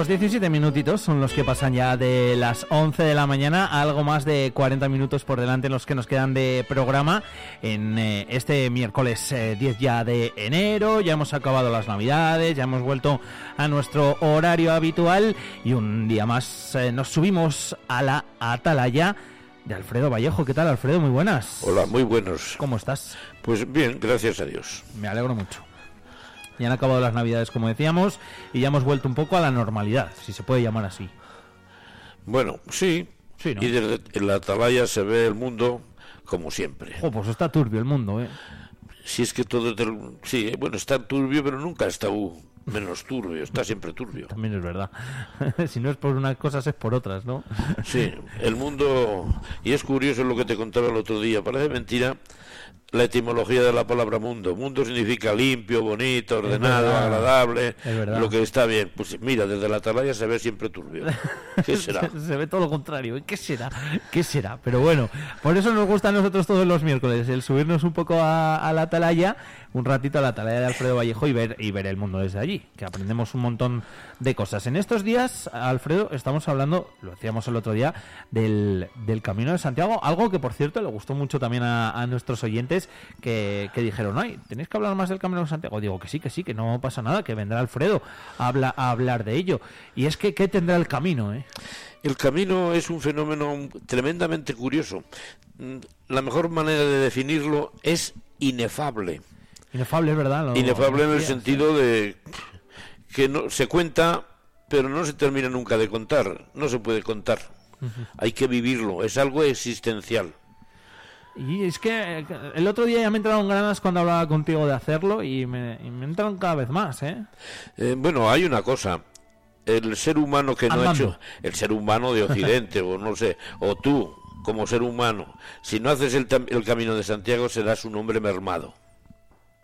pues 17 minutitos son los que pasan ya de las 11 de la mañana, algo más de 40 minutos por delante los que nos quedan de programa en eh, este miércoles 10 eh, ya de enero, ya hemos acabado las navidades, ya hemos vuelto a nuestro horario habitual y un día más eh, nos subimos a la atalaya de Alfredo Vallejo. ¿Qué tal Alfredo? Muy buenas. Hola, muy buenos. ¿Cómo estás? Pues bien, gracias a Dios. Me alegro mucho. Ya han acabado las navidades, como decíamos, y ya hemos vuelto un poco a la normalidad, si se puede llamar así. Bueno, sí. sí Y desde la atalaya se ve el mundo como siempre. Oh, pues está turbio el mundo, ¿eh? Si es que todo... Sí, bueno, está turbio, pero nunca está menos turbio, está siempre turbio. También es verdad. si no es por unas cosas, es por otras, ¿no? sí, el mundo... Y es curioso lo que te contaba el otro día, parece mentira la etimología de la palabra mundo. Mundo significa limpio, bonito, ordenado, agradable, lo que está bien. Pues mira, desde la atalaya se ve siempre turbio. ¿Qué será? se ve todo lo contrario. ¿Qué será? ¿Qué será? Pero bueno, por eso nos gusta a nosotros todos los miércoles, el subirnos un poco a, la atalaya, un ratito a la atalaya de Alfredo Vallejo y ver, y ver el mundo desde allí, que aprendemos un montón de cosas. En estos días, Alfredo, estamos hablando, lo decíamos el otro día, del, del Camino de Santiago, algo que por cierto le gustó mucho también a, a nuestros oyentes que, dijeron, ay, tenéis que hablar más del Camino de Santiago. Digo que sí, que sí, que no pasa nada, que vendrá Alfredo a, habla, a hablar de ello. Y es que, ¿qué tendrá el camino? Eh? El camino es un fenómeno tremendamente curioso. La mejor manera de definirlo es inefable. Inefable, es verdad. inefable en el sentido de que no se cuenta, pero no se termina nunca de contar. No se puede contar. Hay que vivirlo. Es algo existencial. Y es que eh, el otro día ya me entraron ganas cuando hablaba contigo de hacerlo y me, me entraron cada vez más, ¿eh? ¿eh? Bueno, hay una cosa. El ser humano que no ha hecho, el ser humano de Occidente, o no sé, o tú, como ser humano, si no haces el, el camino de Santiago, serás un hombre mermado.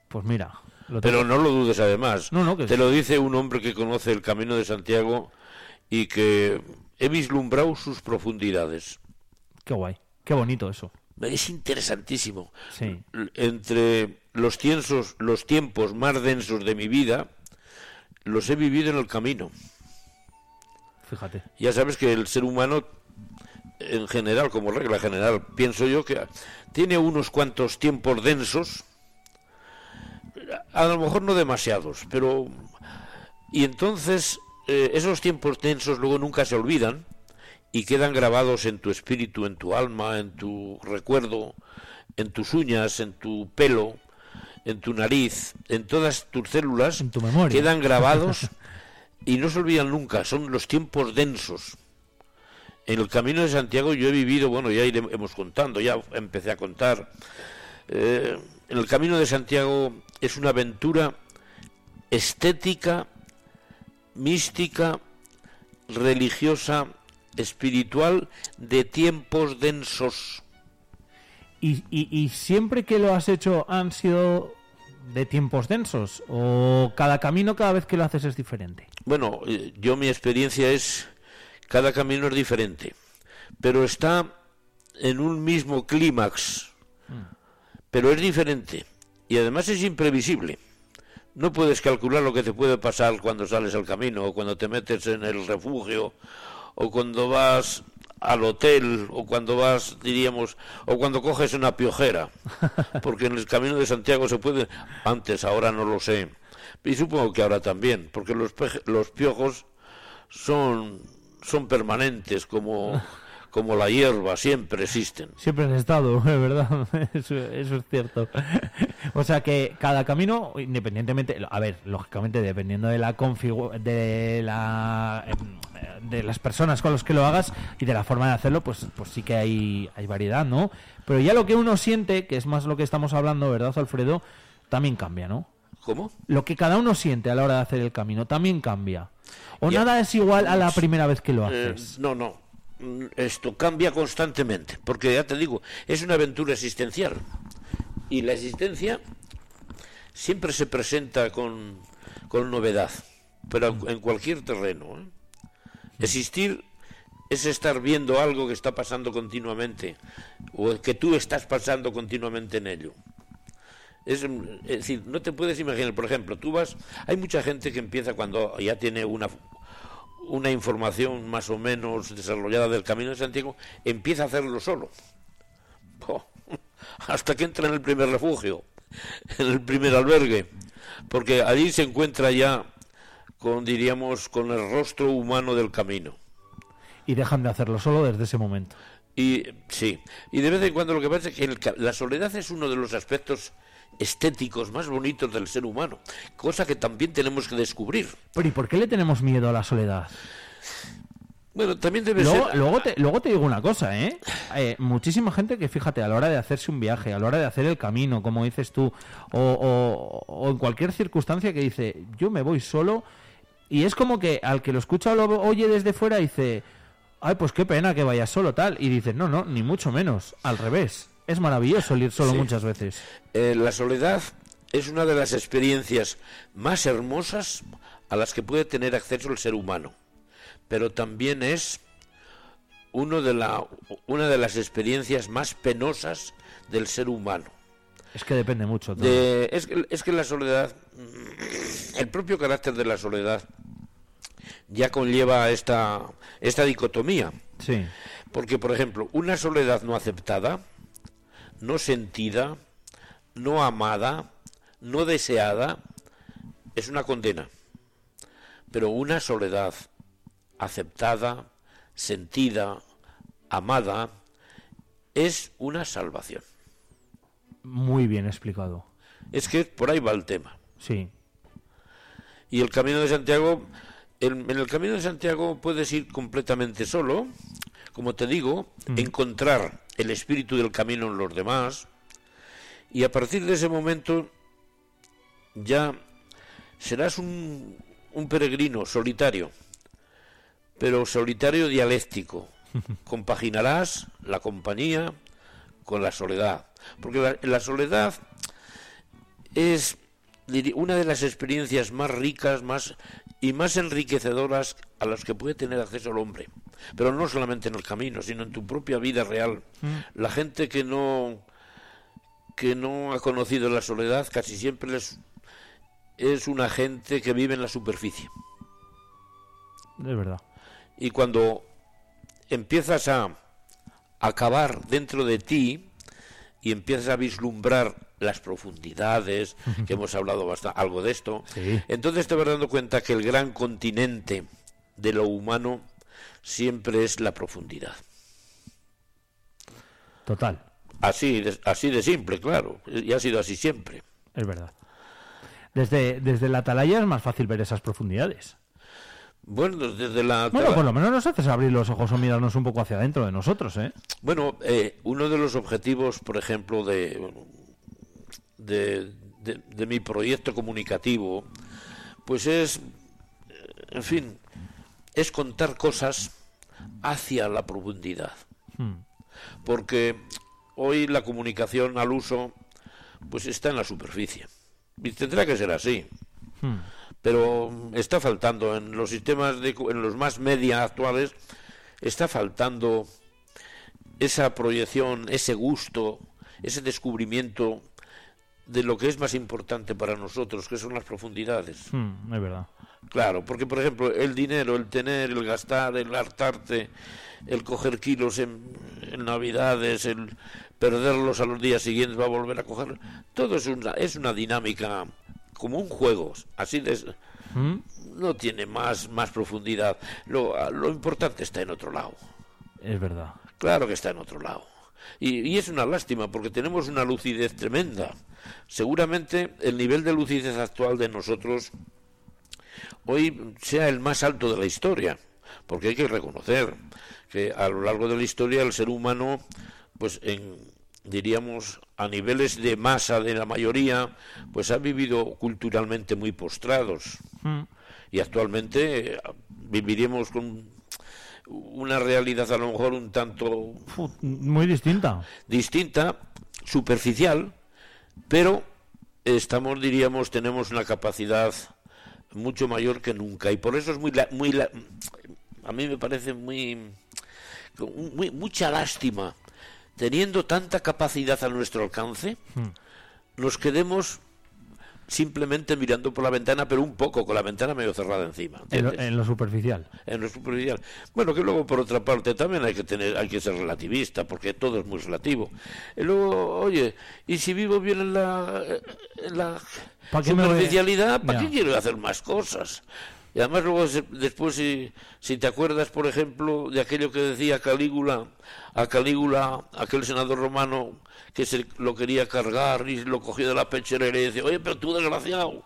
Pues mira. Pero no lo dudes además. No, no, Te lo dice un hombre que conoce el camino de Santiago y que he vislumbrado sus profundidades. Qué guay, qué bonito eso es interesantísimo. Entre los, tiempos, los tiempos más densos de mi vida, los he vivido en el camino. Fíjate. Ya sabes que el ser humano, en general, como regla general, pienso yo que tiene unos cuantos tiempos densos, a lo mejor no demasiados, pero... Y entonces eh, esos tiempos densos luego nunca se olvidan y quedan grabados en tu espíritu, en tu alma, en tu recuerdo, en tus uñas, en tu pelo, en tu nariz, en todas tus células, en tu memoria. quedan grabados y no se olvidan nunca, son los tiempos densos. En el camino de Santiago yo he vivido, bueno, ya iremos contando, ya empecé a contar. Eh, en el camino de Santiago es una aventura estética, mística, religiosa, espiritual de tiempos densos. ¿Y, y, siempre que lo has hecho han sido de tiempos densos? ¿O cada camino cada vez que lo haces es diferente? Bueno, eh, yo mi experiencia es, cada camino es diferente, pero está en un mismo clímax, mm. pero es diferente y además es imprevisible. No puedes calcular lo que te puede pasar cuando sales al camino o cuando te metes en el refugio o cuando vas al hotel o cuando vas, diríamos, o cuando coges una piojera, porque en el camino de Santiago se puede, antes, ahora no lo sé, y supongo que ahora también, porque los, los piojos son, son permanentes como como la hierba, siempre existen. Siempre han estado, es verdad, eso, es cierto. o sea que cada camino, independientemente, a ver, lógicamente dependiendo de la de la em, de las personas con los que lo hagas y de la forma de hacerlo, pues pues sí que hay hay variedad, ¿no? Pero ya lo que uno siente, que es más lo que estamos hablando, ¿verdad, Alfredo? También cambia, ¿no? ¿Cómo? Lo que cada uno siente a la hora de hacer el camino también cambia. ¿O nada es igual a la primera vez que lo eh, haces? no, no esto cambia constantemente, porque ya te digo, es una aventura existencial. Y la existencia siempre se presenta con, con novedad, pero en cualquier terreno. ¿eh? Existir es estar viendo algo que está pasando continuamente, o que tú estás pasando continuamente en ello. Es, es, decir, no te puedes imaginar, por ejemplo, tú vas, hay mucha gente que empieza cuando ya tiene una, una información más o menos desarrollada del Camino de Santiago, empieza a hacerlo solo. hasta que entra en el primer refugio, en el primer albergue, porque allí se encuentra ya con, diríamos, con el rostro humano del camino. Y dejan de hacerlo solo desde ese momento. Y sí, y de vez en cuando lo que pasa es que la soledad es uno de los aspectos estéticos más bonitos del ser humano, cosa que también tenemos que descubrir. Pero ¿y por qué le tenemos miedo a la soledad? Bueno, también debe luego, ser... Luego te, luego te digo una cosa, ¿eh? ¿eh? Muchísima gente que, fíjate, a la hora de hacerse un viaje, a la hora de hacer el camino, como dices tú, o, o, en cualquier circunstancia que dice, yo me voy solo, y es como que al que lo escucha o lo oye desde fuera dice, ay, pues qué pena que vayas solo, tal, y dices, no, no, ni mucho menos, al revés. Es maravilloso ir solo muchas veces. Eh, la soledad es una de las experiencias más hermosas a las que puede tener acceso el ser humano, pero también es uno de la, una de las experiencias más penosas del ser humano. Es que depende mucho. De, es, que, es que la soledad, el propio carácter de la soledad ya conlleva esta, esta dicotomía. Sí. Porque, por ejemplo, una soledad no aceptada no sentida, no amada, no deseada, es una condena. Pero una soledad aceptada, sentida, amada, es una salvación. Muy bien explicado. Es que por ahí va el tema. Sí. Y el camino de Santiago, en el camino de Santiago puedes ir completamente solo, como te digo, encontrar el espíritu del camino en los demás, y a partir de ese momento ya serás un, un peregrino solitario, pero solitario dialéctico. Compaginarás la compañía con la soledad, porque la soledad es una de las experiencias más ricas, más y más enriquecedoras a las que puede tener acceso el hombre. Pero no solamente en el camino, sino en tu propia vida real. Mm. La gente que no que no ha conocido la soledad casi siempre es, es una gente que vive en la superficie. De verdad. Y cuando empiezas a acabar dentro de ti y empiezas a vislumbrar las profundidades, que hemos hablado bastante, algo de esto, entonces te vas dando cuenta que el gran continente de lo humano siempre es la profundidad. Total. Así de, así de simple, claro, y ha sido así siempre. Es verdad. Desde, desde la atalaya es más fácil ver esas profundidades. Bueno, desde la... Bueno, por lo menos nos haces abrir los ojos o mirarnos un poco hacia adentro de nosotros, ¿eh? Bueno, eh, uno de los objetivos, por ejemplo, de, de, de, mi proyecto comunicativo, pues es, en fin, es contar cosas hacia la profundidad. Hmm. Porque hoy la comunicación al uso, pues está en la superficie. Y tendrá que ser así. Hmm pero está faltando en los sistemas de, en los más media actuales está faltando esa proyección, ese gusto, ese descubrimiento de lo que es más importante para nosotros, que son las profundidades. Hmm, es verdad. Claro, porque por ejemplo el dinero, el tener, el gastar, el hartarte, el coger kilos en, en Navidades, el perderlos a los días siguientes va a volver a coger, todo es una, es una dinámica como un juego, así de, ¿Mm? no tiene más, más profundidad. Lo, lo importante está en otro lado. Es verdad. Claro que está en otro lado. Y, y, es una lástima porque tenemos una lucidez tremenda. Seguramente el nivel de lucidez actual de nosotros hoy sea el más alto de la historia, porque hay que reconocer que a lo largo de la historia el ser humano, pues en, diríamos, a niveles de masa de la mayoría, pues ha vivido culturalmente muy postrados. Mm. Y actualmente viviríamos con una realidad a lo mejor un tanto... Muy distinta. Distinta, superficial, pero estamos, diríamos, tenemos una capacidad mucho mayor que nunca. Y por eso es muy... muy a mí me parece muy... muy mucha lástima teniendo tanta capacidad a nuestro alcance, hmm. nos quedemos simplemente mirando por la ventana, pero un poco, con la ventana medio cerrada encima. En lo, ¿entiendes? en lo superficial. en lo superficial. Bueno, que luego por otra parte también hay que tener, hay que ser relativista, porque todo es muy relativo. Y luego, oye, y si vivo bien en la, superficialidad, ¿para qué quiero hacer más cosas? Y además luego después si, si te acuerdas, por ejemplo, de aquello que decía Calígula, a Calígula, aquel senador romano que se lo quería cargar y lo cogió de la pechera y le dice, oye, pero tú desgraciado,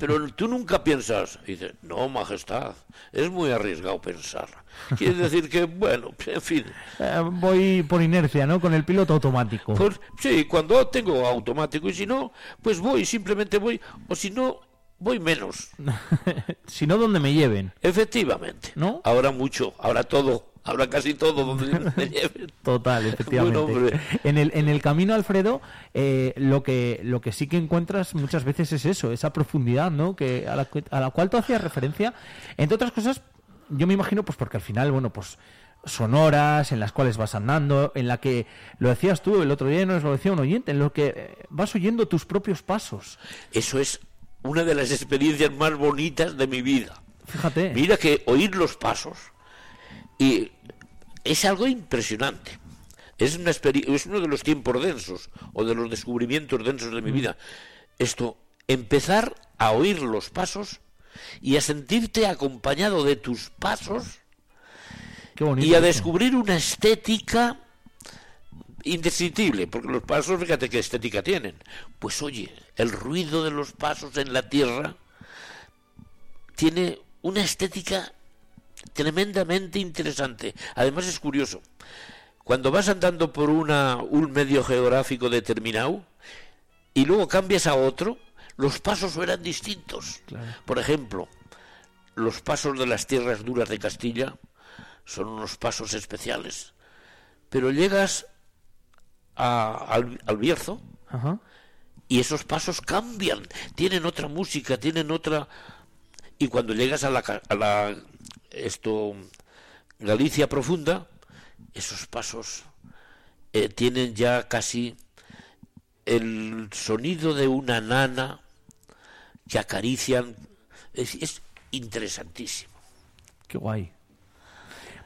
pero tú nunca piensas. Y dice, no, majestad, es muy arriesgado pensar. Quiere decir que, bueno, en fin, Eh, voy por inercia, ¿no? Con el piloto automático. pues sí, cuando tengo automático y si no, pues voy, simplemente voy, o si no, voy menos. si no, donde me lleven. Efectivamente. ¿No? Ahora mucho, ahora todo, ahora casi todo donde me lleven. Total, efectivamente. Bueno, en, el, en el camino, Alfredo, eh, lo, que, lo que sí que encuentras muchas veces es eso, esa profundidad, ¿no? Que a, la, que- a la cual tú hacías referencia. Entre otras cosas, yo me imagino, pues porque al final, bueno, pues son horas en las cuales vas andando, en la que, lo decías tú el otro día, nos lo decía un oyente, en lo que eh, vas oyendo tus propios pasos. Eso es una de las experiencias más bonitas de mi vida. Fíjate. Mira que oír los pasos y es algo impresionante. Es, una es uno de los tiempos densos o de los descubrimientos densos de mi vida. Esto, empezar a oír los pasos y a sentirte acompañado de tus pasos Qué bonito. y a descubrir una estética indescriptible, porque los pasos, fíjate qué estética tienen. Pues oye, el ruido de los pasos en la tierra tiene una estética tremendamente interesante. Además es curioso. Cuando vas andando por una, un medio geográfico determinado y luego cambias a otro, los pasos eran distintos. Claro. Por ejemplo, los pasos de las tierras duras de Castilla son unos pasos especiales. Pero llegas a- al, al Bierzo Ajá. y esos pasos cambian, tienen otra música, tienen otra... Y cuando llegas a la, a la esto, Galicia profunda, esos pasos eh, tienen ya casi el sonido de una nana que acarician. Es, es interesantísimo. Qué guay.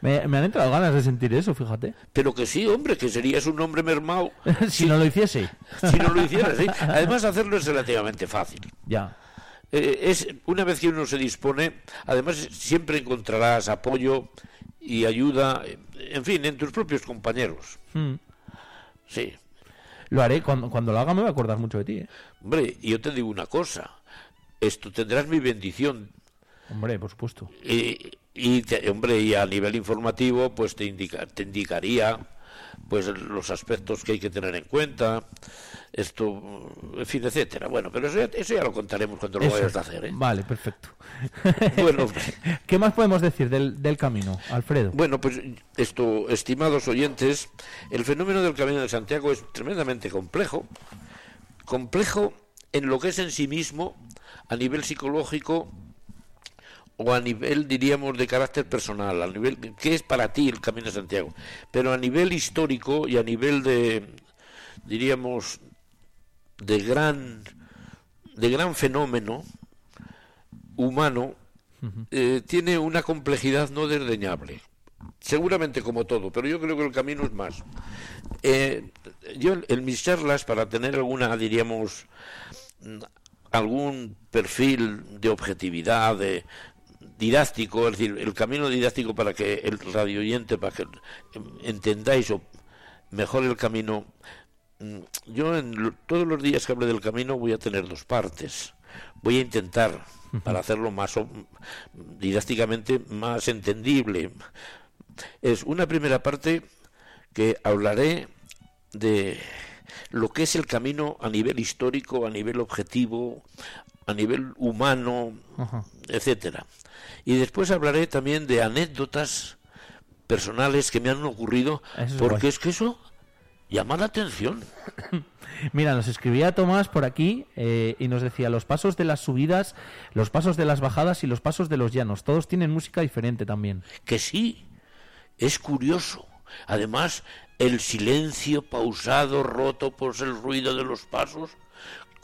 Me, me han entrado ganas de sentir eso, fíjate. Pero que sí, hombre, que serías un hombre mermado si no lo hiciese. si no lo hicieras. ¿eh? Además, hacerlo es relativamente fácil. Ya. Eh, es una vez que uno se dispone, además siempre encontrarás apoyo y ayuda, en fin, en tus propios compañeros. Mm. Sí. Lo haré. Cuando, cuando lo haga me voy a acordar mucho de ti. ¿eh? Hombre, y yo te digo una cosa, esto tendrás mi bendición. Hombre, por supuesto. Y, y te- hombre, y a nivel informativo, pues te indica, te indicaría pues los aspectos que hay que tener en cuenta, esto, en fin, etcétera. Bueno, pero eso ya, eso ya lo contaremos cuando lo Eso. vayas a hacer, ¿eh? Vale, perfecto. Bueno, ¿Qué más podemos decir del, del camino, Alfredo? Bueno, pues esto, estimados oyentes, el fenómeno del Camino de Santiago es tremendamente complejo, complejo en lo que es en sí mismo, a nivel psicológico o a nivel, diríamos, de carácter personal, a nivel, ¿qué es para ti el Camino de Santiago? Pero a nivel histórico y a nivel de, diríamos, de gran, de gran fenómeno humano, eh, tiene una complejidad no desdeñable. Seguramente como todo, pero yo creo que el camino es más. Eh, yo en- en mis charlas, para tener alguna, diríamos, mm, algún perfil de objetividad, de didáctico, es decir, el camino didáctico para que el radio oyente, para que entendáis o mejor el camino, mm, yo en todos los días que hable del camino voy a tener dos partes. Voy a intentar, para hacerlo más didácticamente más entendible, es una primera parte que hablaré de lo que es el camino a nivel histórico, a nivel objetivo, a nivel humano, Ajá. etcétera. Y después hablaré también de anécdotas personales que me han ocurrido, es porque guay. es que eso llama la atención. Mira, nos escribía Tomás por aquí eh, y nos decía los pasos de las subidas, los pasos de las bajadas y los pasos de los llanos. Todos tienen música diferente también. Que sí, es curioso. Además, el silencio pausado, roto por el ruido de los pasos,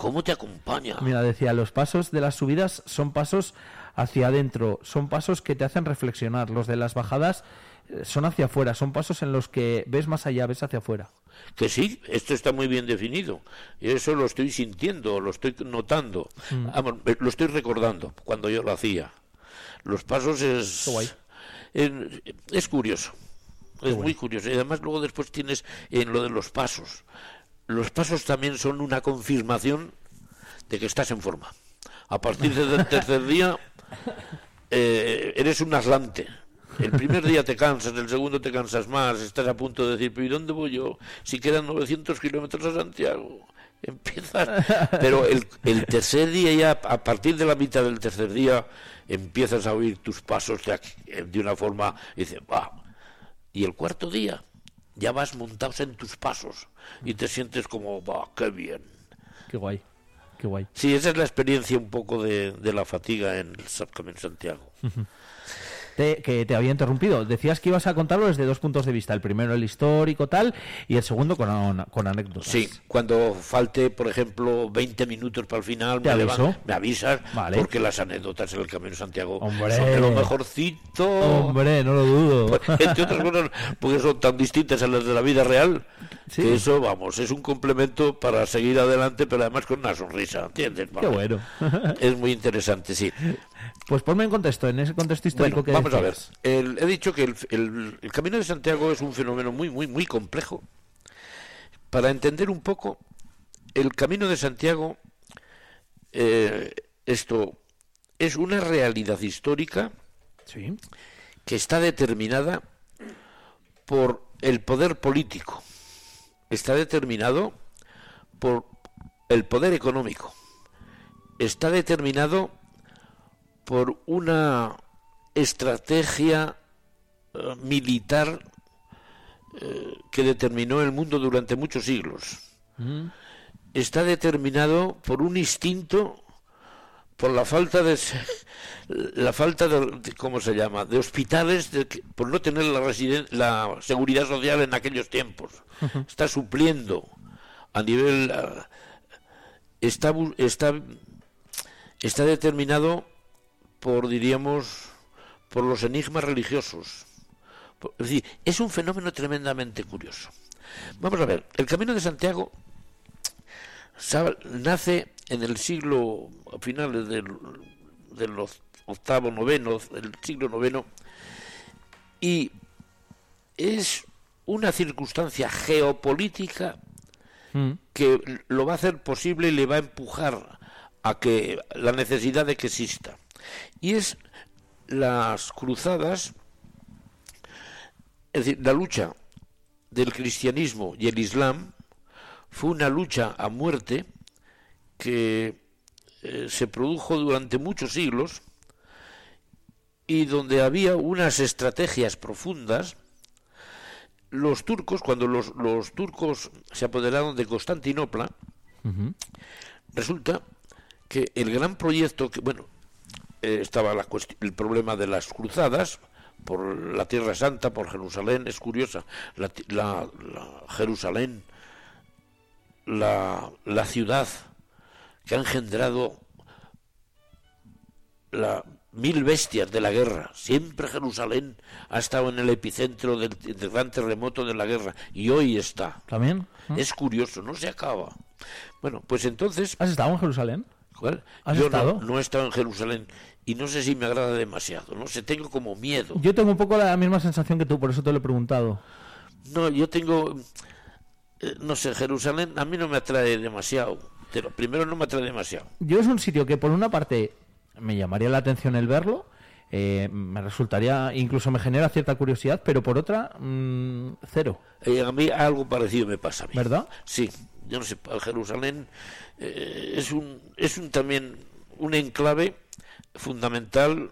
¿Cómo te acompaña? Mira, decía, los pasos de las subidas son pasos hacia adentro, son pasos que te hacen reflexionar. Los de las bajadas eh, son hacia afuera, son pasos en los que ves más allá, ves hacia afuera. Que sí, esto está muy bien definido. Y eso lo estoy sintiendo, lo estoy notando. Mm. Vamos, eh, lo estoy recordando cuando yo lo hacía. Los pasos es. Guay. es curioso. Es muy curioso. Y además, luego después tienes en lo de los pasos. Los pasos también son una confirmación de que estás en forma. A partir del tercer día, eh, eres un atlante. El primer día te cansas, el segundo te cansas más, estás a punto de decir, pero ¿y dónde voy yo? Si quedan 900 kilómetros a Santiago. Empiezas, pero el, tercer día ya, a partir de la mitad del tercer día, empiezas a oír tus pasos de, de una forma, y dices, "Bah". Y el cuarto día, ya vas montados en tus pasos y te sientes como, va, qué bien. Qué guay, qué guay. Sí, esa es la experiencia un poco de, de la fatiga en el Camino Santiago. Te- que te había interrumpido. Decías que ibas a contarlo desde dos puntos de vista. El primero el histórico tal y el segundo con, con anécdotas. Sí, cuando falte, por ejemplo, 20 minutos para el final, Te me, aviso. levan- me avisas, Vale. porque las anécdotas en el Camino Santiago Hombre. son de lo mejorcito. Hombre, no lo dudo. Entre otras cosas, porque son tan distintas a las de la vida real, Sí. que eso, vamos, es un complemento para seguir adelante, pero además con una sonrisa, ¿entiendes? Qué Vamos. bueno. Es muy interesante, sí. Pues ponme en contexto, en ese contexto histórico Bueno, que vamos a ver. El- he dicho que el, el- el Camino de Santiago es un fenómeno muy, muy, muy complejo. Para entender un poco, el Camino de Santiago, eh, esto es una realidad histórica Sí. que está determinada por el poder político, está determinado por el poder económico, está determinado por una estrategia eh, militar eh, que determinó el mundo durante muchos siglos. Mm. Está determinado por un instinto por la falta de la falta de, de- cómo se llama de hospitales de por no tener la residen- la seguridad social en aquellos tiempos está supliendo a nivel ah, está está está determinado por diríamos por los enigmas religiosos es decir es un fenómeno tremendamente curioso vamos a ver el camino de Santiago Sa- nace en el siglo, a finales del, de los octavo, noveno, del siglo noveno, y es una circunstancia geopolítica Mm. que lo va a hacer posible y le va a empujar a que la necesidad de que exista. Y es las cruzadas, es decir, la lucha del cristianismo y el islam fue una lucha a muerte que eh, se produjo durante muchos siglos y donde había unas estrategias profundas. Los turcos, cuando los, los turcos se apoderaron de Constantinopla, resulta que el gran proyecto que bueno eh, estaba la el problema de las cruzadas por la Tierra Santa por Jerusalén es curiosa la, la- la Jerusalén la, la ciudad que ha engendrado la mil bestias de la guerra. Siempre Jerusalén ha estado en el epicentro del, del gran terremoto de la guerra y hoy está. ¿También? Es curioso, no se acaba. Bueno, pues entonces, ¿Has estado en Jerusalén? ¿Cuál? ¿Has yo estado? No, no he estado en Jerusalén y no sé si me agrada demasiado, no sé, tengo como miedo. Yo tengo un poco la misma sensación que tú, por eso te lo he preguntado. No, yo tengo, eh, no sé, Jerusalén a mí no me atrae demasiado. Pero primero no me atrae demasiado. Yo es un sitio que por una parte me llamaría la atención el verlo, eh, me resultaría, incluso me genera cierta curiosidad, pero por otra, mm, cero. Eh, a mí algo parecido me pasa a mí. ¿Verdad? Sí, yo no sé, Jerusalén eh, es un es un también un enclave fundamental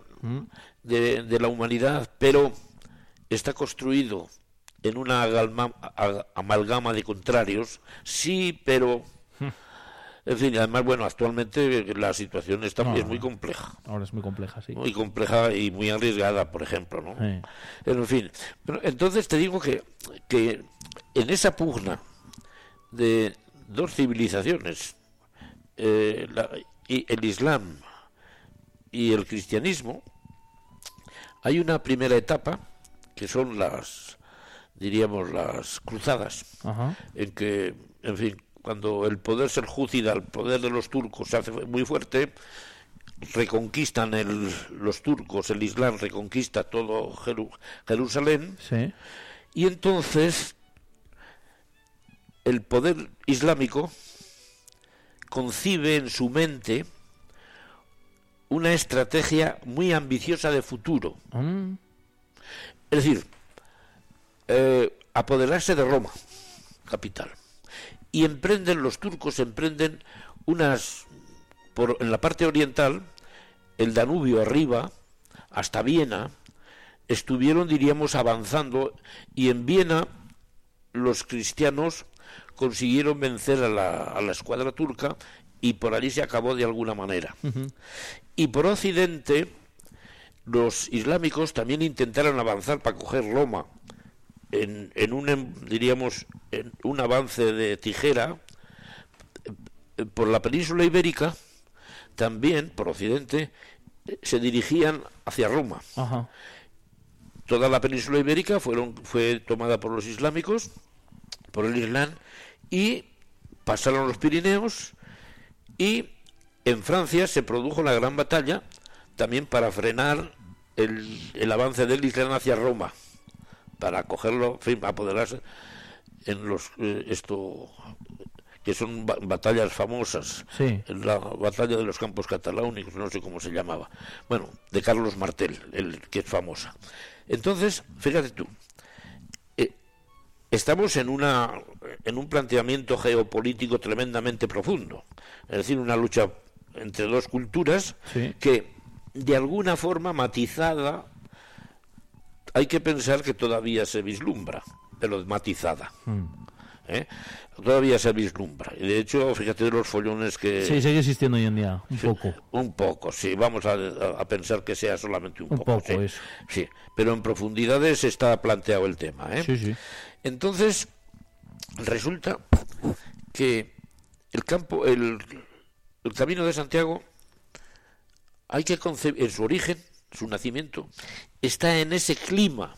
de, de la humanidad, pero está construido en una agalma- a- amalgama de contrarios, sí, pero en fin, además bueno, actualmente la situación está No, es muy compleja, Ahora es muy compleja, sí. muy compleja y muy arriesgada, por ejemplo, ¿no? Sí. En fin, pero entonces te digo que, que en esa pugna de dos civilizaciones, eh, la- y el Islam y el cristianismo, hay una primera etapa que son las, diríamos, las cruzadas, Ajá. en que, en fin, cuando el poder seljúcida, el poder de los turcos se hace muy fuerte, reconquistan el, los turcos, el Islam reconquista todo Jeru- Jerusalén, Sí. y entonces el poder islámico concibe en su mente una estrategia muy ambiciosa de futuro. Mm, Es decir, eh, apoderarse de Roma, capital. Y emprenden, los turcos emprenden unas, por, en la parte oriental, el Danubio arriba, hasta Viena, estuvieron, diríamos, avanzando y en Viena los cristianos consiguieron vencer a la, a la escuadra turca y por allí se acabó de alguna manera. Y por Occidente, los islámicos también intentaron avanzar para coger Roma en, en un, em- diríamos, en un avance de tijera eh, por la península ibérica, también por Occidente, eh, se dirigían hacia Roma. Toda la península ibérica fueron, fue tomada por los islámicos, por el Islam, y pasaron los Pirineos, y en Francia se produjo la gran batalla también para frenar el, el avance del Islam hacia Roma, para cogerlo, en fin, apoderarse en los eh, esto que son ba- batallas famosas, Sí. la batalla de los campos cataláunicos, no sé cómo se llamaba, bueno, de Carlos Martel, el que es famosa. Entonces, fíjate tú, estamos en una en un planteamiento geopolítico tremendamente profundo, es decir, una lucha entre dos culturas Sí. que de alguna forma matizada hay que pensar que todavía se vislumbra, pero matizada. Mm. ¿eh? Todavía se vislumbra. Y de hecho, fíjate de los follones que... Sí, sigue existiendo hoy en día, un poco. Un poco, sí, vamos a, a pensar que sea solamente un, Un poco. poco, sí. eso. Sí, pero en profundidades está planteado el tema. ¿eh? Sí, sí. Entonces, resulta que el campo, el, el camino de Santiago, hay que concebir, en su origen, su nacimiento, está en ese clima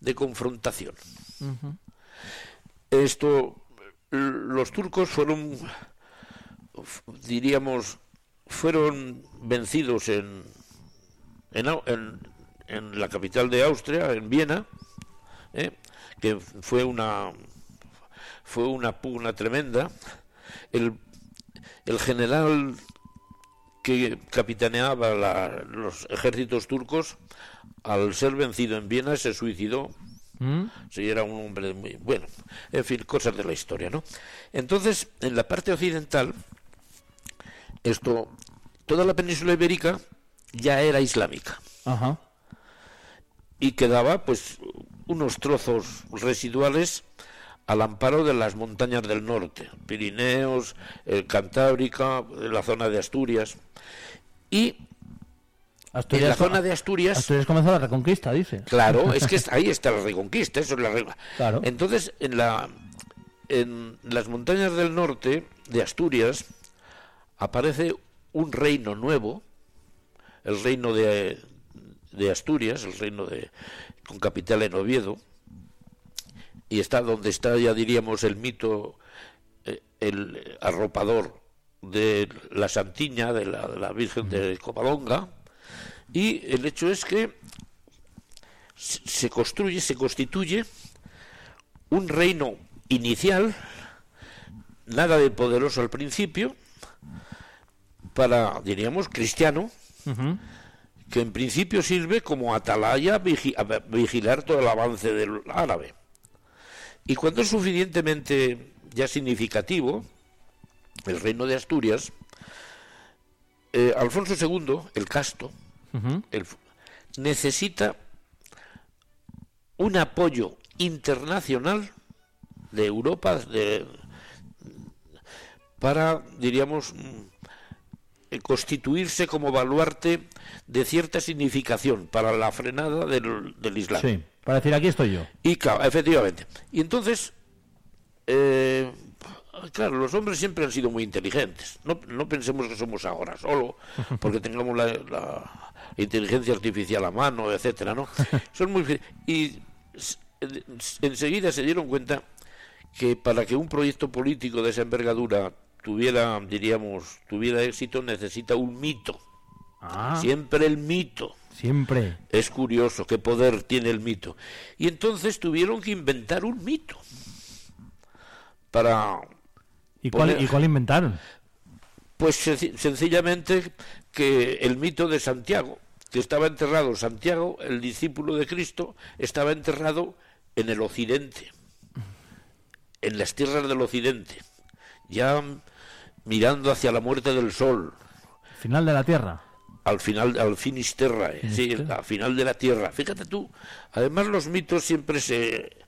de confrontación. Esto, los turcos fueron, diríamos, fueron vencidos en, en- en la capital de Austria, en Viena, ¿eh? Que fue una fue una pugna tremenda. El, el general que capitaneaba la- los ejércitos turcos, al ser vencido en Viena, se suicidó. Mm, Sí, era un hombre muy bueno. En fin, cosas de la historia, ¿no? Entonces, en la parte occidental, esto, toda la península ibérica ya era islámica Ajá. y quedaba, pues, unos trozos residuales al amparo de las montañas del norte, Pirineos, el Cantábrica, la zona de Asturias. Y en la zona de Asturias, Asturias comenzó la reconquista, dice. claro, es que ahí está la reconquista, eso es la regla. Claro. Entonces, en la en las montañas del norte de Asturias aparece un reino nuevo, el reino de, de Asturias, el reino de con capital en Oviedo, y está donde está ya diríamos el mito, eh, el arropador de la Santiña, de la, de la Virgen de Covadonga, y el hecho es que se construye, se constituye un reino inicial, nada de poderoso al principio, para, diríamos, cristiano. Que en principio sirve como atalaya a vigilar todo el avance del árabe. Y cuando es suficientemente ya significativo, el reino de Asturias, eh, Alfonso II, el casto, el- necesita un apoyo internacional de Europa de, para, diríamos, constituirse como baluarte de cierta significación para la frenada del, del Islam. Sí, para decir, aquí estoy yo. Y claro, efectivamente. Y entonces, eh, claro, los hombres siempre han sido muy inteligentes. No, no pensemos que somos ahora solo porque tengamos la, la inteligencia artificial a mano, etcétera, ¿no? Son muy y enseguida se dieron cuenta que para que un proyecto político de esa envergadura tuviera, diríamos, tuviera éxito necesita un mito. Ah. Siempre el mito. Siempre. Es curioso qué poder tiene el mito. Y entonces tuvieron que inventar un mito para... ¿Y cuál, ¿y cuál inventaron? Pues sencillamente que el mito de Santiago, que estaba enterrado Santiago, el discípulo de Cristo, estaba enterrado en el occidente, en las tierras del occidente, ya mirando hacia la muerte del sol. Final de la tierra. Al final, al finisterra, eh, sí, al final de la tierra. Fíjate tú, además los mitos siempre se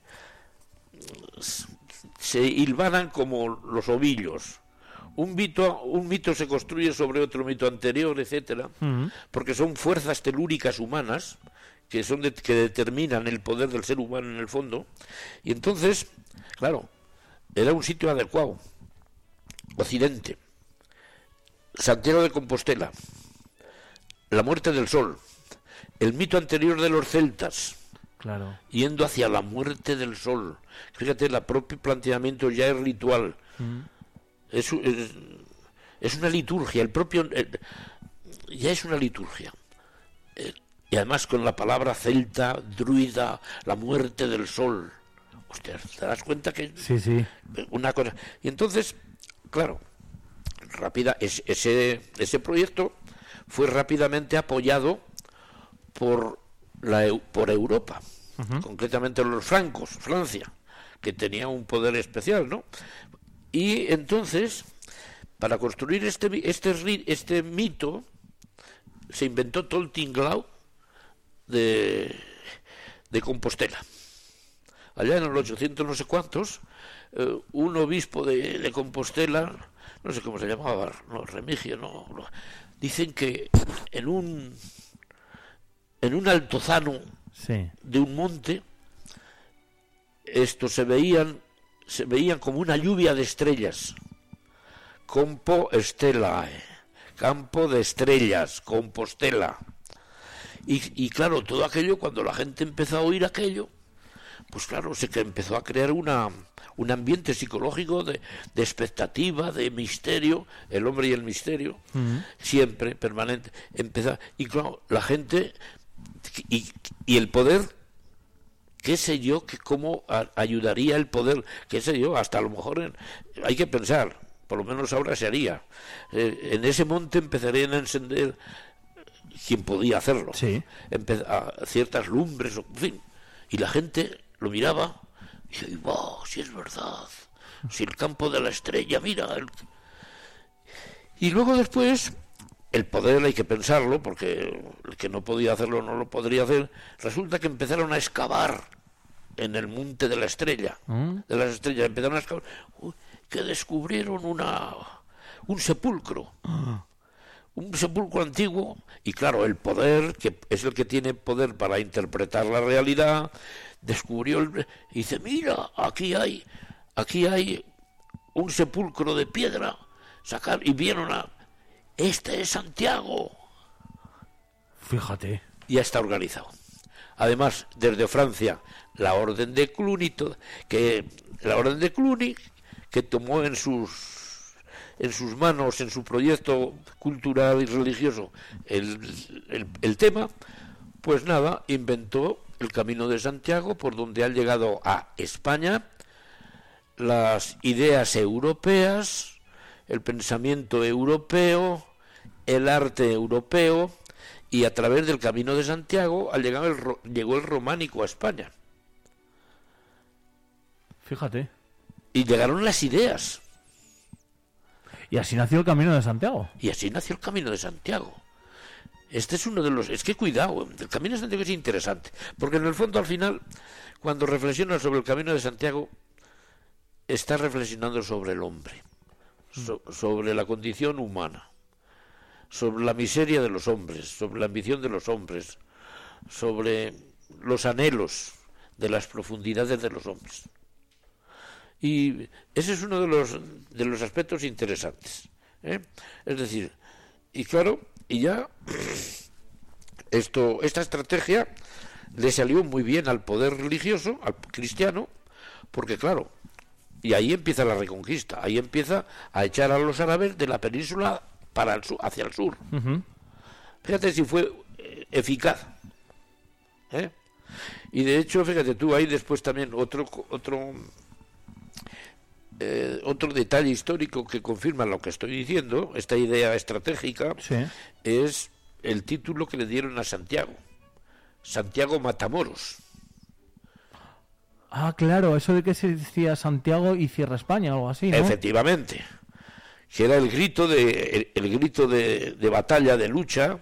se hilvanan como los ovillos. Un mito, un mito se construye sobre otro mito anterior, etcétera, porque son fuerzas telúricas humanas que son que determinan el poder del ser humano en el fondo. Y entonces, claro, era un sitio adecuado. Occidente, Santiago de Compostela, la muerte del sol, el mito anterior de los celtas, claro. yendo hacia la muerte del sol. Fíjate, el propio planteamiento ya es ritual. Es, es, una liturgia, el propio... ya es una liturgia. Eh, y además con la palabra celta, druida, la muerte del sol. Hostia, ¿te das cuenta que sí, sí. una cosa? Y entonces, claro, rápida, ese, ese proyecto fue rápidamente apoyado por, la, por Europa, concretamente los francos, Francia, que tenía un poder especial, ¿no? Y entonces, para construir este, este, este mito, se inventó todo el tinglao de, de Compostela. Allá en el 800 no sé cuántos, eh, un obispo de, de Compostela no sé cómo se llamaba, no, Remigio, no, dicen que en un en un altozano de un monte esto se veían se veían como una lluvia de estrellas. Compo estelae campo de estrellas compostela. Y, y claro todo aquello cuando la gente empezó a oír aquello pues claro se que empezó a crear una un ambiente psicológico de, expectativa, de misterio, el hombre y el misterio, siempre, permanente. Empezar, y claro, la gente y, y el poder qué sé yo, que cómo ayudaría el poder, qué sé yo, hasta a lo mejor hay que pensar, por lo menos ahora se haría. Eh, en ese monte empezarían a encender quien podía hacerlo, sí. ciertas lumbres, en fin, y la gente lo miraba y wow, si es verdad, si el campo de la estrella, mira. Y luego después, el poder hay que pensarlo, porque el que no podía hacerlo no lo podría hacer. Resulta que empezaron a excavar en el monte de la estrella, ¿Mm? de las estrellas, empezaron a excavar, que descubrieron una, un sepulcro. Ah. un sepulcro antiguo y claro, el poder, que es el que tiene poder para interpretar la realidad, descubrió el, y dice, mira, aquí hay, aquí hay un sepulcro de piedra, sacar y vieron a, este es Santiago. Fíjate. Ya está organizado. Además, desde Francia, la orden de Cluny, que la orden de Cluny, que tomó en sus en sus manos, en su proyecto cultural y religioso, el, el tema, pues nada, inventó el Camino de Santiago, por donde han llegado a España las ideas europeas, el pensamiento europeo, el arte europeo, y a través del Camino de Santiago al llegar el, llegó el románico a España. Fíjate. Y llegaron las ideas. Y así nació el Camino de Santiago. Y así nació el Camino de Santiago. Este es uno de los... Es que cuidado, el Camino de Santiago es interesante, porque en el fondo al final, cuando reflexionas sobre el Camino de Santiago, estás reflexionando sobre el hombre, sobre la condición humana, sobre la miseria de los hombres, sobre la ambición de los hombres, sobre los anhelos de las profundidades de los hombres. Y ese es uno de los, de los aspectos interesantes. ¿eh? Es decir, y claro, y ya esto, esta estrategia le salió muy bien al poder religioso, al cristiano, porque claro, y ahí empieza la reconquista, ahí empieza a echar a los árabes de la península para el sur, hacia el sur. Fíjate si fue eh, eficaz. ¿eh? Y de hecho, fíjate tú, hay después también otro otro eh, otro detalle histórico que confirma lo que estoy diciendo, esta idea estratégica, es el título que le dieron a Santiago. Santiago Matamoros. Ah, claro, eso de que se decía Santiago y cierra España o algo así, ¿no? Efectivamente que era el grito de el, grito de, batalla de lucha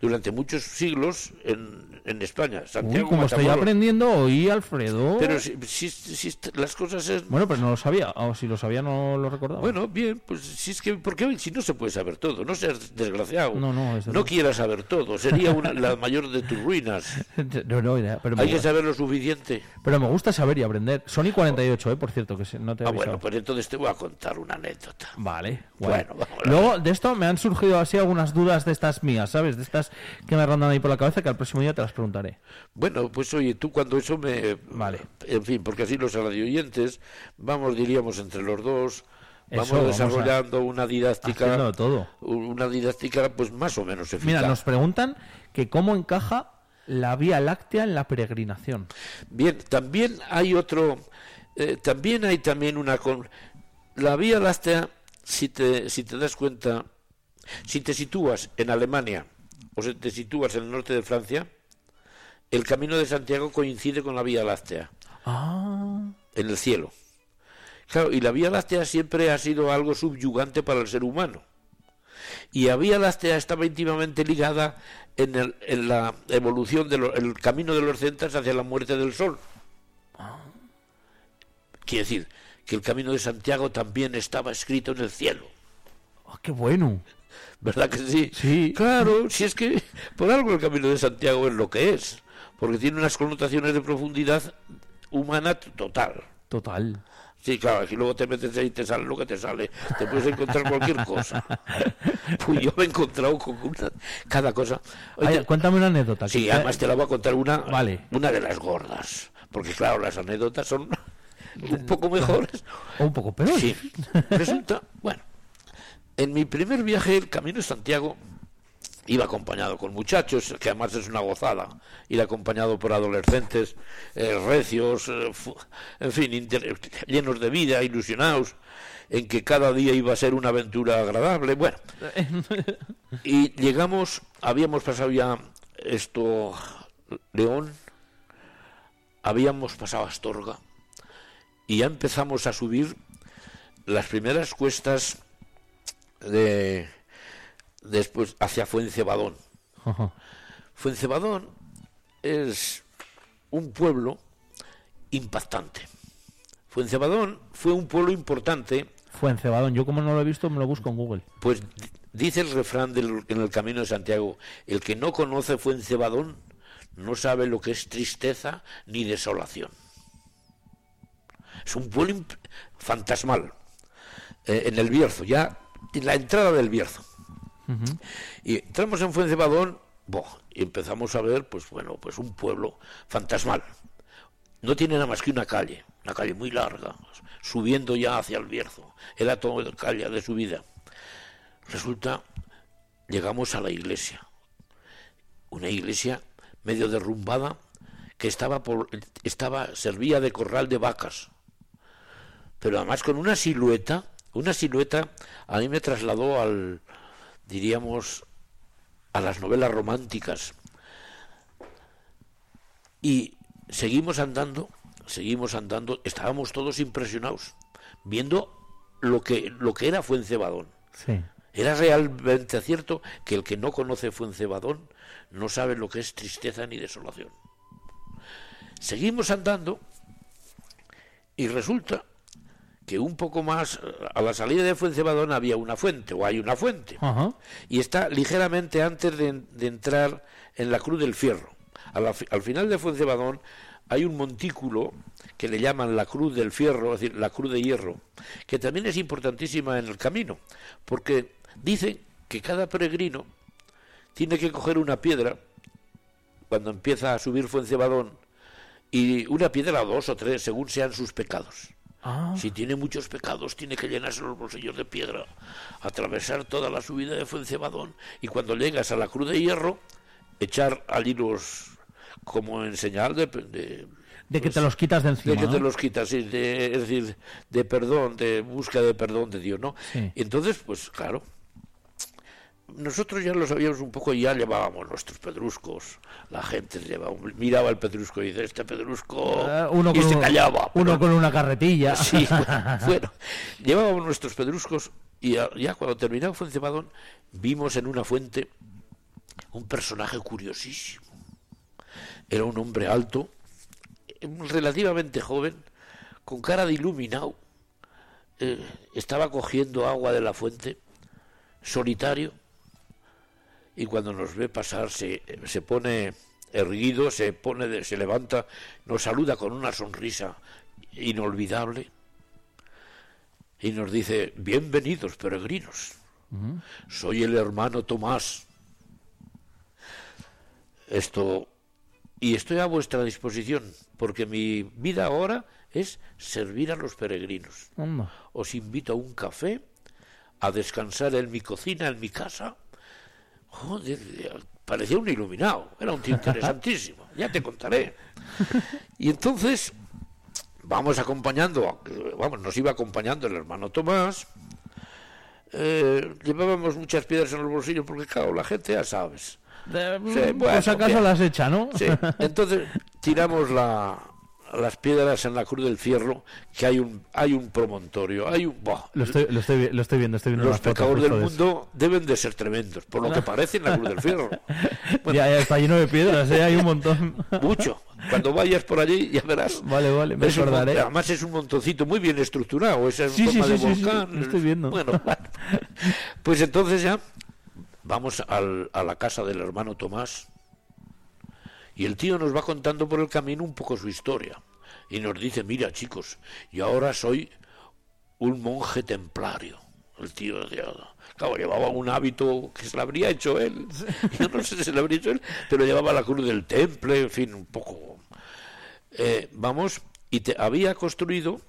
durante muchos siglos en, en España Santiago como estoy aprendiendo oí Alfredo pero si, si, las cosas es... bueno pero no lo sabía o si lo sabía no lo recordaba. Bueno bien pues si es que porque hoy si no se puede saber todo no seas desgraciado. No no no quieras saber todo sería una, la mayor de tus ruinas. No, no, pero hay que saber lo suficiente. Pero me gusta saber y aprender. Sony 48 eh por cierto que no te ah bueno pues entonces te voy a contar una anécdota. Vale bueno, Luego de esto me han surgido así algunas dudas de estas mías, ¿sabes? De estas que me rondan ahí por la cabeza que al próximo día te las preguntaré. Bueno, pues oye, tú cuando eso me... Vale. En fin, porque así los radioyentes, vamos, diríamos, entre los dos... Vamos desarrollando una didáctica, todo. una didáctica pues más o menos eficaz. Mira, nos preguntan que cómo encaja la Vía Láctea en la peregrinación. Bien, también hay otro, eh, también hay también una con la Vía Láctea si te, si te das cuenta, si te sitúas en Alemania o si te sitúas en el norte de Francia, el camino de Santiago coincide con la Vía Láctea. Ah. En el cielo. Claro, y la Vía Láctea siempre ha sido algo subyugante para el ser humano. Y la Vía Láctea estaba íntimamente ligada en, el, en la evolución del camino de los centas hacia la muerte del Sol. Ah. Quiere decir, que el camino de Santiago también estaba escrito en el cielo. ¡Ah, qué bueno! ¿Verdad que sí? Sí. Claro, si es que por algo el camino de Santiago es lo que es, porque tiene unas connotaciones de profundidad humana total. Total. Sí, claro, si luego te metes ahí y te sale lo que te sale. Te puedes encontrar cualquier cosa. Pues yo me he encontrado con una, cada cosa. cuéntame una anécdota. Sí, además te la voy a contar una, vale. una de las gordas. Porque claro, las anécdotas son un poco mejores. O un poco peor. Sí. Resulta, bueno, en mi primer viaje, el Camino de Santiago, iba acompañado con muchachos, que además es una gozada, ir acompañado por adolescentes eh, recios, eh, en fin, llenos de vida, ilusionados, en que cada día iba a ser una aventura agradable. Bueno, y llegamos, habíamos pasado ya esto, León, habíamos pasado Astorga, y ya empezamos a subir las primeras cuestas de después hacia Fuencebadón. Fuencebadón es un pueblo impactante. Fuencebadón fue un pueblo importante. Fuencebadón, yo como no lo he visto me lo busco en Google. Pues dice el refrán del, en el Camino de Santiago, el que no conoce Fuencebadón no sabe lo que es tristeza ni desolación. Es un pueblo fantasmal eh, en el Bierzo, ya en la entrada del Bierzo. Y entramos en Fuencebadón y empezamos a ver, pues bueno, pues un pueblo fantasmal. No tiene nada más que una calle, una calle muy larga, subiendo ya hacia el Bierzo. Era todo calle de subida. Resulta, llegamos a la iglesia. Una iglesia medio derrumbada que estaba por, estaba servía de corral de vacas pero además con una silueta, una silueta a mí me trasladó al, diríamos, a las novelas románticas. Y seguimos andando, seguimos andando, estábamos todos impresionados, viendo lo que, lo que era Fuencebadón. Sí. Era realmente cierto que el que no conoce Fuencebadón no sabe lo que es tristeza ni desolación. Seguimos andando y resulta que un poco más a la salida de Fuencebadón había una fuente, o hay una fuente, y está ligeramente antes de, entrar en la Cruz del Fierro. al final de Fuencebadón hay un montículo que le llaman la cruz del fierro, es decir, la cruz de hierro, que también es importantísima en el camino, porque dicen que cada peregrino tiene que coger una piedra cuando empieza a subir Fuencebadón y una piedra o dos o tres según sean sus pecados. Ah. Si tiene muchos pecados, tiene que llenarse los bolsillos de piedra, atravesar toda la subida de Fuencebadón y cuando llegas a la cruz de hierro, echar allí los como en señal de, de De que te los quitas de encima. de que te los quitas, sí, de- es decir, de perdón, de búsqueda de perdón de Dios, ¿no? Sí. Entonces, pues claro, nosotros ya lo sabíamos un poco ya llevábamos nuestros pedruscos. La gente llevaba, miraba el pedrusco y dice, este pedrusco... Eh, uno y con se callaba. Uno con una carretilla. Sí, bueno, llevábamos nuestros pedruscos y ya, ya cuando terminaba Fuencebadón vimos en una fuente un personaje curiosísimo. Era un hombre alto, relativamente joven, con cara de iluminado. eh, estaba cogiendo agua de la fuente, solitario, y cuando nos ve pasar se, se pone erguido, se pone, se levanta, nos saluda con una sonrisa inolvidable y nos dice, bienvenidos peregrinos, soy el hermano Tomás. Esto, y estoy a vuestra disposición, porque mi vida ahora es servir a los peregrinos. Os invito a un café, a descansar en mi cocina, en mi casa. Joder, parecía un iluminado, era un tío interesantísimo, ya te contaré. Y entonces vamos acompañando, vamos, nos iba acompañando el hermano Tomás. eh, llevábamos muchas piedras en los bolsillos porque, claro, la gente ya sabes. De- Sí, pues acaso bien. las echa, ¿no? Sí, entonces tiramos la, las piedras en la cruz del fierro, que hay un, hay un promontorio, hay un... Lo estoy, lo, estoy, vi- lo estoy viendo, estoy viendo los justo del mundo deben de ser tremendos, por lo que parece en la cruz del fierro. Bueno, Ya, ya está lleno de piedras, ¿eh? hay un montón. mucho. Cuando vayas por allí ya verás. Vale, vale, me acordaré. además es un montoncito muy bien estructurado, esa es Sí, forma de sí, sí, sí, volcán. lo estoy viendo. Bueno, pues entonces ya vamos al- a la casa del hermano Tomás y el tío nos va contando por el camino un poco su historia y nos dice, mira chicos, yo ahora soy un monje templario. El tío decía, claro, llevaba un hábito que se le habría hecho él. Yo no sé si se le habría hecho él, pero llevaba la cruz del temple, en fin, un poco. Eh, vamos, y te, había construido,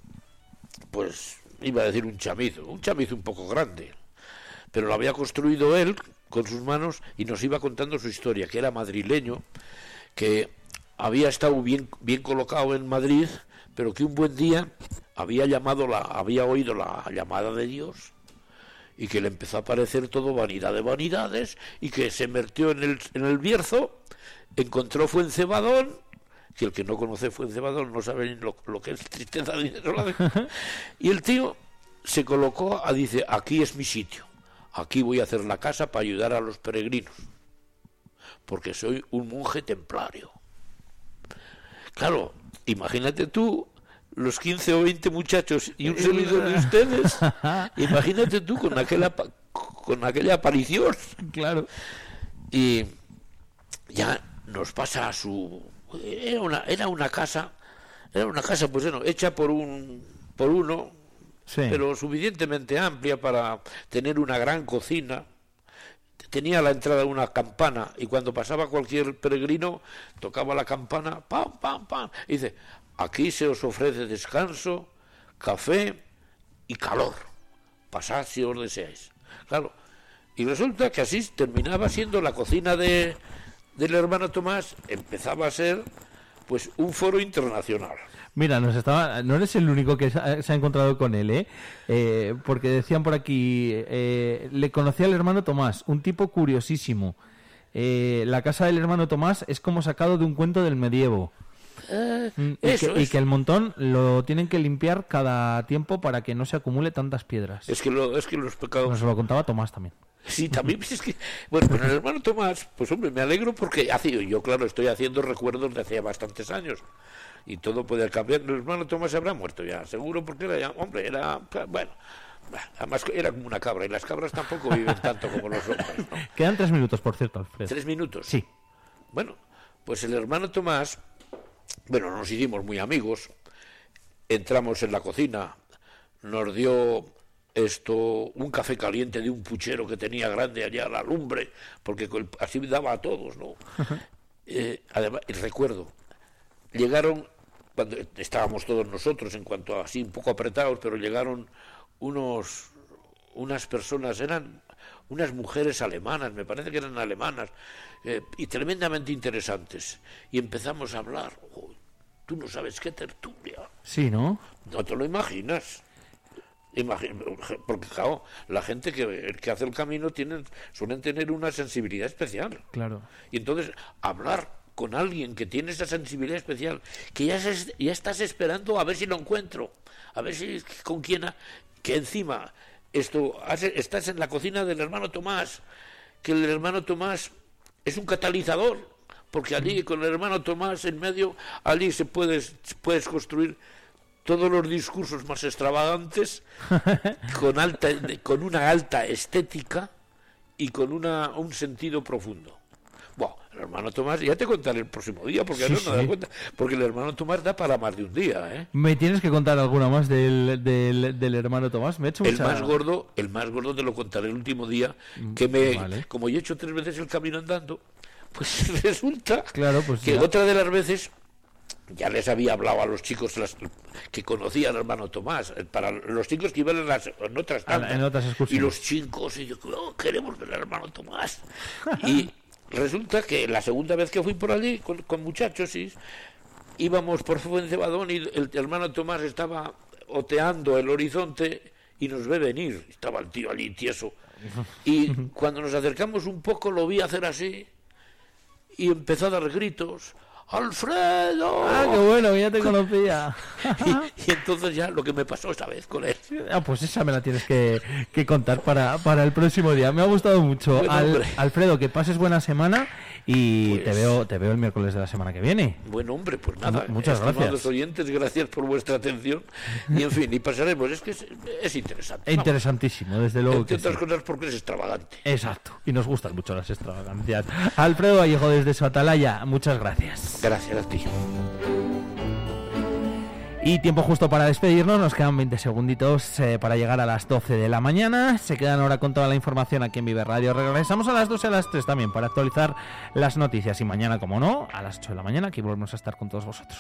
pues, iba a decir un chamizo, un chamizo un poco grande, pero lo había construido él con sus manos y nos iba contando su historia, que era madrileño, que había estado bien, bien colocado en Madrid, pero que un buen día había llamado la, había oído la llamada de Dios y que le empezó a parecer todo vanidad de vanidades y que se metió en el, en el Bierzo, encontró Fuencebadón, que el que no conoce Fuencebadón no sabe ni lo, lo que es tristeza desolada, y el tío se colocó a dice, aquí es mi sitio, aquí voy a hacer la casa para ayudar a los peregrinos, porque soy un monje templario. Claro, imagínate tú los 15 o 20 muchachos y un servidor de ustedes, imagínate tú con aquella, con aquella aparición. Claro. Y ya nos pasa a su... Era una, era una casa, era una casa, pues bueno, hecha por un por uno, Sí. pero suficientemente amplia para tener una gran cocina. Tenía a la entrada una campana y cuando pasaba cualquier peregrino tocaba la campana, pam, pam, pam. Y dice, aquí se os ofrece descanso, café y calor. Pasad si os deseáis. Claro. Y resulta que así terminaba siendo la cocina de, del hermano Tomás, empezaba a ser pues un foro internacional. Mira, nos estaba, no eres el único que se ha, encontrado con él, ¿eh? Eh, porque decían por aquí, eh, le conocía al hermano Tomás, un tipo curiosísimo. Eh, la casa del hermano Tomás es como sacado de un cuento del medievo. Mm, y, eso que, y que el montón lo tienen que limpiar cada tiempo para que no se acumule tantas piedras. Es que, lo, es que los pecados Nos lo contaba Tomás también. Sí, también pues es que, bueno, con el hermano Tomás, pues hombre, me alegro porque hace, yo claro, estoy haciendo recuerdos de hace bastantes años y todo puede cambiar. El hermano Tomás habrá muerto ya, seguro, porque era ya, hombre, era, bueno, además era como una cabra y las cabras tampoco viven tanto como los hombres, ¿no? Quedan tres minutos, por cierto, Alfred. Tres minutos. Sí. Bueno, pues el hermano Tomás Bueno, nos hicimos muy amigos, entramos en la cocina, nos dio esto un café caliente de un puchero que tenía grande allá a la lumbre, porque así daba a todos, ¿no? Eh, además, recuerdo, llegaron, cuando estábamos todos nosotros, en cuanto a así un poco apretados, pero llegaron unos, unas personas, eran unas mujeres alemanas, me parece que eran alemanas, eh, y tremendamente interesantes. Y empezamos a hablar. tú no sabes qué tertulia. Sí, ¿no? No te lo imaginas porque claro, la gente que, que, hace el camino tienen, suelen tener una sensibilidad especial. Claro. Y entonces hablar con alguien que tiene esa sensibilidad especial, que ya, ya estás esperando a ver si lo encuentro, a ver si con quién, que encima esto estás en la cocina del hermano Tomás, que el hermano Tomás es un catalizador, porque allí con el hermano Tomás en medio, allí se puedes, puedes construir todos los discursos más extravagantes con, alta, con una alta estética y con una, un sentido profundo. El hermano Tomás, ya te contaré el próximo día, porque no, no da cuenta, porque el hermano Tomás da para más de un día, ¿eh? ¿Me tienes que contar alguna más del, del, hermano Tomás? Me he hecho el más gordo, el más gordo te lo contaré el último día, mm, que me, como yo he hecho tres veces el camino andando, pues resulta claro, pues que otra de las veces ya les había hablado a los chicos que conocían al hermano Tomás, eh, para los chicos que iban en, las, en otras y los chicos, y yo, oh, queremos ver al hermano Tomás. y resulta que la segunda vez que fui por allí con, muchachos, y íbamos por Fuencebadón y el hermano Tomás estaba oteando el horizonte y nos ve venir. Estaba el tío allí tieso. Y cuando nos acercamos un poco lo vi hacer así y empezó a dar gritos. ¡Alfredo! Ah, qué bueno, ya te conocía. y, entonces ya lo que me pasó esta vez con él. Ah, pues esa me la tienes que, contar para, para, el próximo día. Me ha gustado mucho. Alfredo, que pases buena semana y te pues veo te veo el miércoles de la semana que viene. Bueno, hombre, pues nada. Muchas gracias. oyentes, gracias por vuestra atención. Y en fin, y pasaremos. Es que es, interesante. Interesantísimo, desde luego. Entre otras cosas porque es extravagante. Exacto. Y nos gustan mucho las extravagancias. Alfredo Vallejo desde su atalaya, muchas gracias. Gracias a ti. Y tiempo justo para despedirnos, nos quedan 20 segunditos eh, para llegar a las 12 de la mañana. Se quedan ahora con toda la información aquí en Vive Radio. Regresamos a las 12 a las 3 también para actualizar las noticias. Y mañana, como no, a las 8 de la mañana aquí volvemos a estar con todos vosotros.